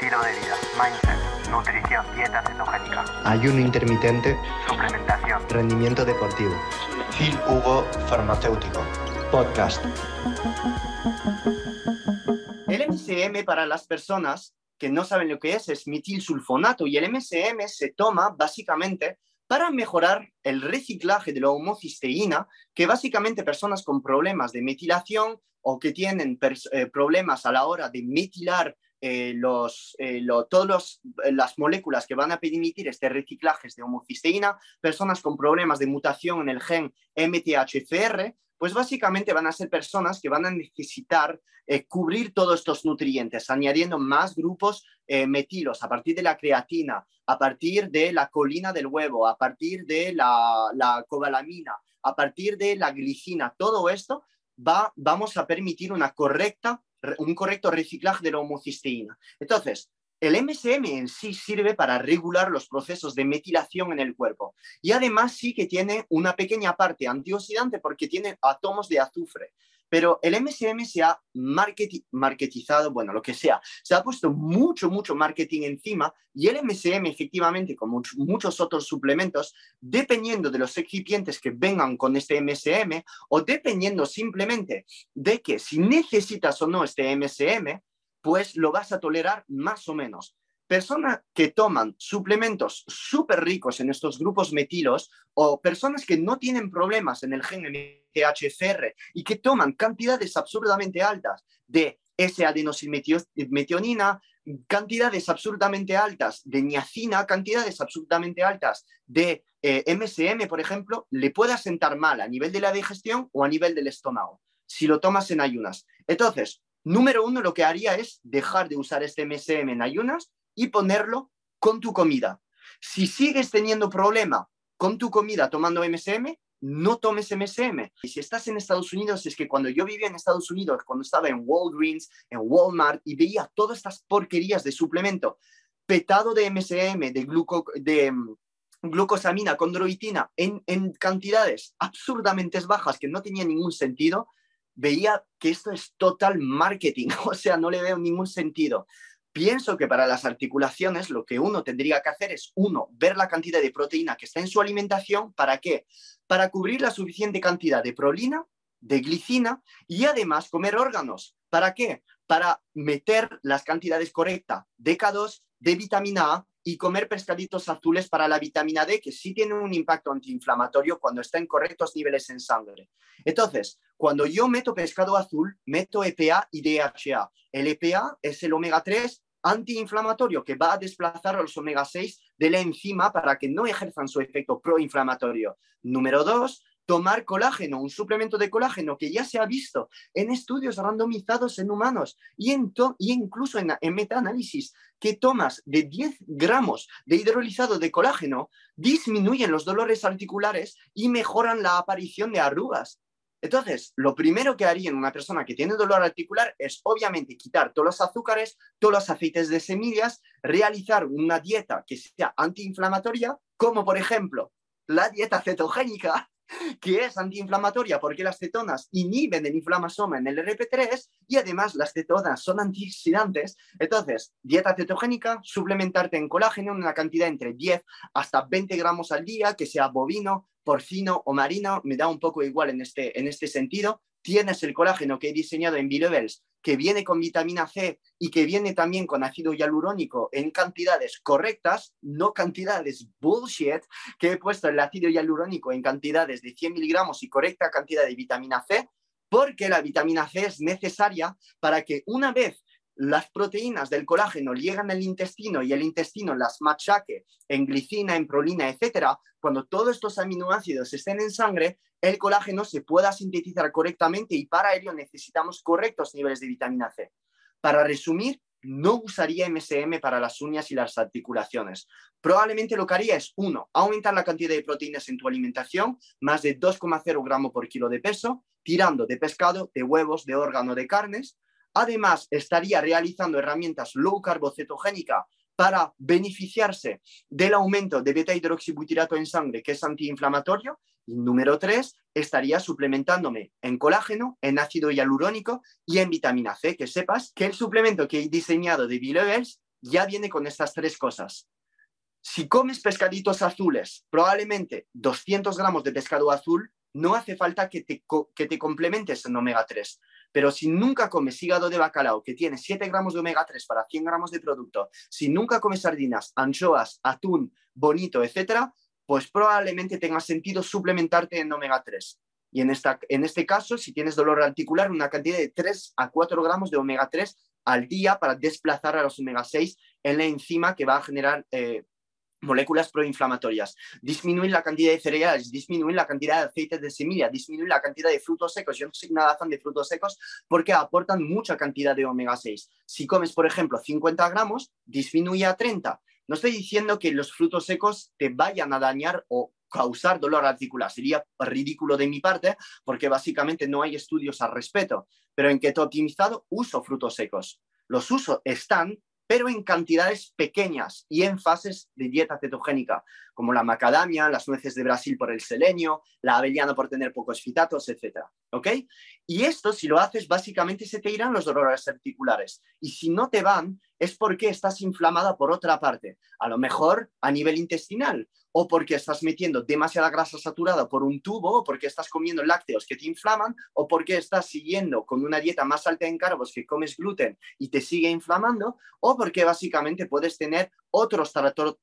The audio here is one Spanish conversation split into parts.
estilo de vida, mindset, nutrición, dieta cetogénica, ayuno intermitente, suplementación, rendimiento deportivo. Phil Hugo Farmacéutico. Podcast. El MCM para las personas que no saben lo que es es metilsulfonato y el MCM se toma básicamente para mejorar el reciclaje de la homocisteína, que básicamente personas con problemas de metilación o que tienen eh, problemas a la hora de metilar eh, los, eh, todas las moléculas que van a permitir este reciclaje de homocisteína, personas con problemas de mutación en el gen MTHFR, pues básicamente van a ser personas que van a necesitar cubrir todos estos nutrientes, añadiendo más grupos metilos a partir de la creatina, a partir de la colina del huevo, a partir de la, la cobalamina, a partir de la glicina, todo esto va, vamos a permitir una correcta, un correcto reciclaje de la homocisteína. Entonces, el MSM en sí sirve para regular los procesos de metilación en el cuerpo y además sí que tiene una pequeña parte antioxidante porque tiene átomos de azufre. Pero el MSM se ha marketizado, bueno, lo que sea, se ha puesto mucho, mucho marketing encima y el MSM efectivamente, como muchos otros suplementos, dependiendo de los recipientes que vengan con este MSM o dependiendo simplemente de que si necesitas o no este MSM, pues lo vas a tolerar más o menos personas que toman suplementos súper ricos en estos grupos metilos o personas que no tienen problemas en el gen MTHFR y que toman cantidades absurdamente altas de S-adenosilmetionina, cantidades absurdamente altas de niacina, cantidades absurdamente altas de MSM, eh, por ejemplo, le puede sentar mal a nivel de la digestión o a nivel del estómago si lo tomas en ayunas. Entonces, número uno, lo que haría es dejar de usar este MSM en ayunas y ponerlo con tu comida. Si sigues teniendo problema con tu comida tomando MSM, no tomes MSM. Y si estás en Estados Unidos, es que cuando yo vivía en Estados Unidos, cuando estaba en Walgreens, en Walmart y veía todas estas porquerías de suplemento petado de MSM, de, gluco, de mm, glucosamina, condroitina, en, en cantidades absurdamente bajas que no tenían ningún sentido, veía que esto es total marketing, o sea, no le veo ningún sentido. Pienso que para las articulaciones lo que uno tendría que hacer es, uno, ver la cantidad de proteína que está en su alimentación. ¿Para qué? Para cubrir la suficiente cantidad de prolina, de glicina y además comer órganos. ¿Para qué? Para meter las cantidades correctas de K2, de vitamina A y comer pescaditos azules para la vitamina D, que sí tiene un impacto antiinflamatorio cuando está en correctos niveles en sangre. Entonces, cuando yo meto pescado azul, meto EPA y DHA. El EPA es el omega 3 antiinflamatorio que va a desplazar a los omega 6 de la enzima para que no ejerzan su efecto proinflamatorio. Número 2, tomar colágeno, un suplemento de colágeno que ya se ha visto en estudios randomizados en humanos y, en incluso en, en metaanálisis, que tomas de 10 gramos de hidrolizado de colágeno disminuyen los dolores articulares y mejoran la aparición de arrugas. Entonces, lo primero que haría en una persona que tiene dolor articular es obviamente quitar todos los azúcares, todos los aceites de semillas, realizar una dieta que sea antiinflamatoria, como por ejemplo la dieta cetogénica, que es antiinflamatoria porque las cetonas inhiben el inflamasoma en el RP3 y además las cetonas son antioxidantes. Entonces, dieta cetogénica, suplementarte en colágeno en una cantidad entre 10 hasta 20 gramos al día, que sea bovino, porcino o marino, me da un poco igual en este, en este sentido. Tienes el colágeno que he diseñado en B-Levels, que viene con vitamina C y que viene también con ácido hialurónico en cantidades correctas, no cantidades bullshit, que he puesto el ácido hialurónico en cantidades de 100 miligramos y correcta cantidad de vitamina C, porque la vitamina C es necesaria para que una vez las proteínas del colágeno llegan al intestino y el intestino las machaque en glicina, en prolina, etcétera, cuando todos estos aminoácidos estén en sangre, el colágeno se pueda sintetizar correctamente y para ello necesitamos correctos niveles de vitamina C. Para resumir, no usaría MSM para las uñas y las articulaciones. Probablemente lo que haría es, uno, aumentar la cantidad de proteínas en tu alimentación, más de 2,0 gramos por kilo de peso, tirando de pescado, de huevos, de órgano, de carnes. Además, estaría realizando herramientas low cetogénica para beneficiarse del aumento de beta hidroxibutirato en sangre, que es antiinflamatorio. Y número tres, estaría suplementándome en colágeno, en ácido hialurónico y en vitamina C. Que sepas que el suplemento que he diseñado de B-Levels ya viene con estas tres cosas. Si comes pescaditos azules, probablemente 200 gramos de pescado azul, no hace falta que te, que te complementes en omega 3. Pero si nunca comes hígado de bacalao, que tiene 7 gramos de omega 3 para 100 gramos de producto, si nunca comes sardinas, anchoas, atún, bonito, etcétera, pues probablemente tenga sentido suplementarte en omega 3. Y en este caso, si tienes dolor articular, una cantidad de 3 a 4 gramos de omega 3 al día para desplazar a los omega 6 en la enzima que va a generar eh, moléculas proinflamatorias, disminuir la cantidad de cereales, disminuir la cantidad de aceite de semilla, disminuir la cantidad de frutos secos. Yo no soy nada fan de frutos secos porque aportan mucha cantidad de omega 6. Si comes, por ejemplo, 50 gramos, disminuye a 30. No estoy diciendo que los frutos secos te vayan a dañar o causar dolor articular. Sería ridículo de mi parte porque básicamente no hay estudios al respecto. Pero en keto optimizado uso frutos secos. Los uso, están, pero en cantidades pequeñas y en fases de dieta cetogénica, como la macadamia, las nueces de Brasil por el selenio, la avellana por tener pocos fitatos, etc. ¿Ok? Y esto, si lo haces, básicamente se te irán los dolores articulares. Y si no te van, es porque estás inflamada por otra parte, a lo mejor a nivel intestinal, o porque estás metiendo demasiada grasa saturada por un tubo, o porque estás comiendo lácteos que te inflaman, o porque estás siguiendo con una dieta más alta en carbos que comes gluten y te sigue inflamando, o porque básicamente puedes tener otros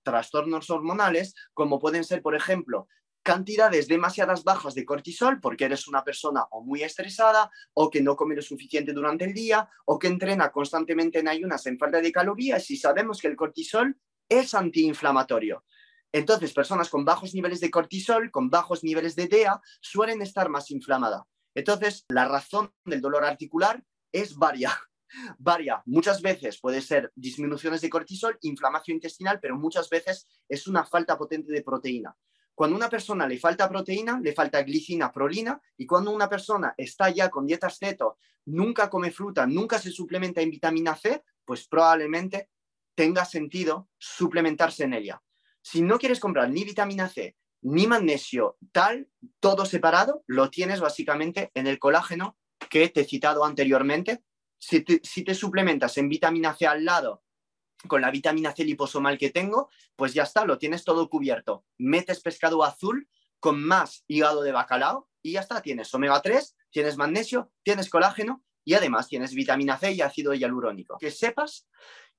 trastornos hormonales, como pueden ser, por ejemplo, cantidades demasiadas bajas de cortisol porque eres una persona muy estresada o que no come lo suficiente durante el día o que entrena constantemente en ayunas en falta de calorías y sabemos que el cortisol es antiinflamatorio. Entonces, personas con bajos niveles de cortisol, con bajos niveles de DEA, suelen estar más inflamadas. Entonces, la razón del dolor articular es varia. Varia. Muchas veces puede ser disminuciones de cortisol, inflamación intestinal, pero muchas veces es una falta potente de proteína. Cuando a una persona le falta proteína, le falta glicina, prolina, y cuando una persona está ya con dietas ceto, nunca come fruta, nunca se suplementa en vitamina C, pues probablemente tenga sentido suplementarse en ella. Si no quieres comprar ni vitamina C, ni magnesio, tal, todo separado, lo tienes básicamente en el colágeno que te he citado anteriormente. Si te, suplementas en vitamina C al lado con la vitamina C liposomal que tengo, pues ya está, lo tienes todo cubierto. Metes pescado azul con más hígado de bacalao y ya está, tienes omega 3, tienes magnesio, tienes colágeno y además tienes vitamina C y ácido hialurónico. Que sepas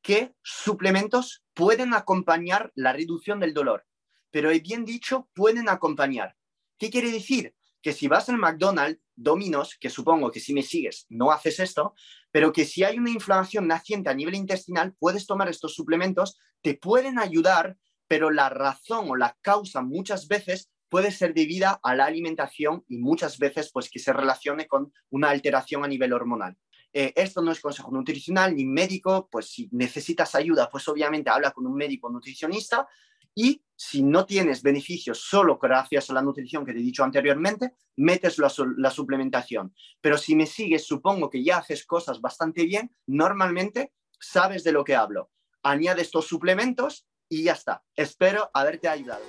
que suplementos pueden acompañar la reducción del dolor, pero he bien dicho, pueden acompañar. ¿Qué quiere decir? Que si vas al McDonald's, Dominos, que supongo que si me sigues no haces esto, pero que si hay una inflamación naciente a nivel intestinal, puedes tomar estos suplementos, te pueden ayudar, pero la razón o la causa muchas veces puede ser debida a la alimentación y muchas veces pues que se relacione con una alteración a nivel hormonal. Eh, esto no es consejo nutricional ni médico, pues si necesitas ayuda, pues obviamente habla con un médico nutricionista, y si no tienes beneficios solo gracias a la nutrición que te he dicho anteriormente, metes la, la, suplementación. Pero si me sigues, supongo que ya haces cosas bastante bien, normalmente sabes de lo que hablo. Añade estos suplementos y ya está. Espero haberte ayudado.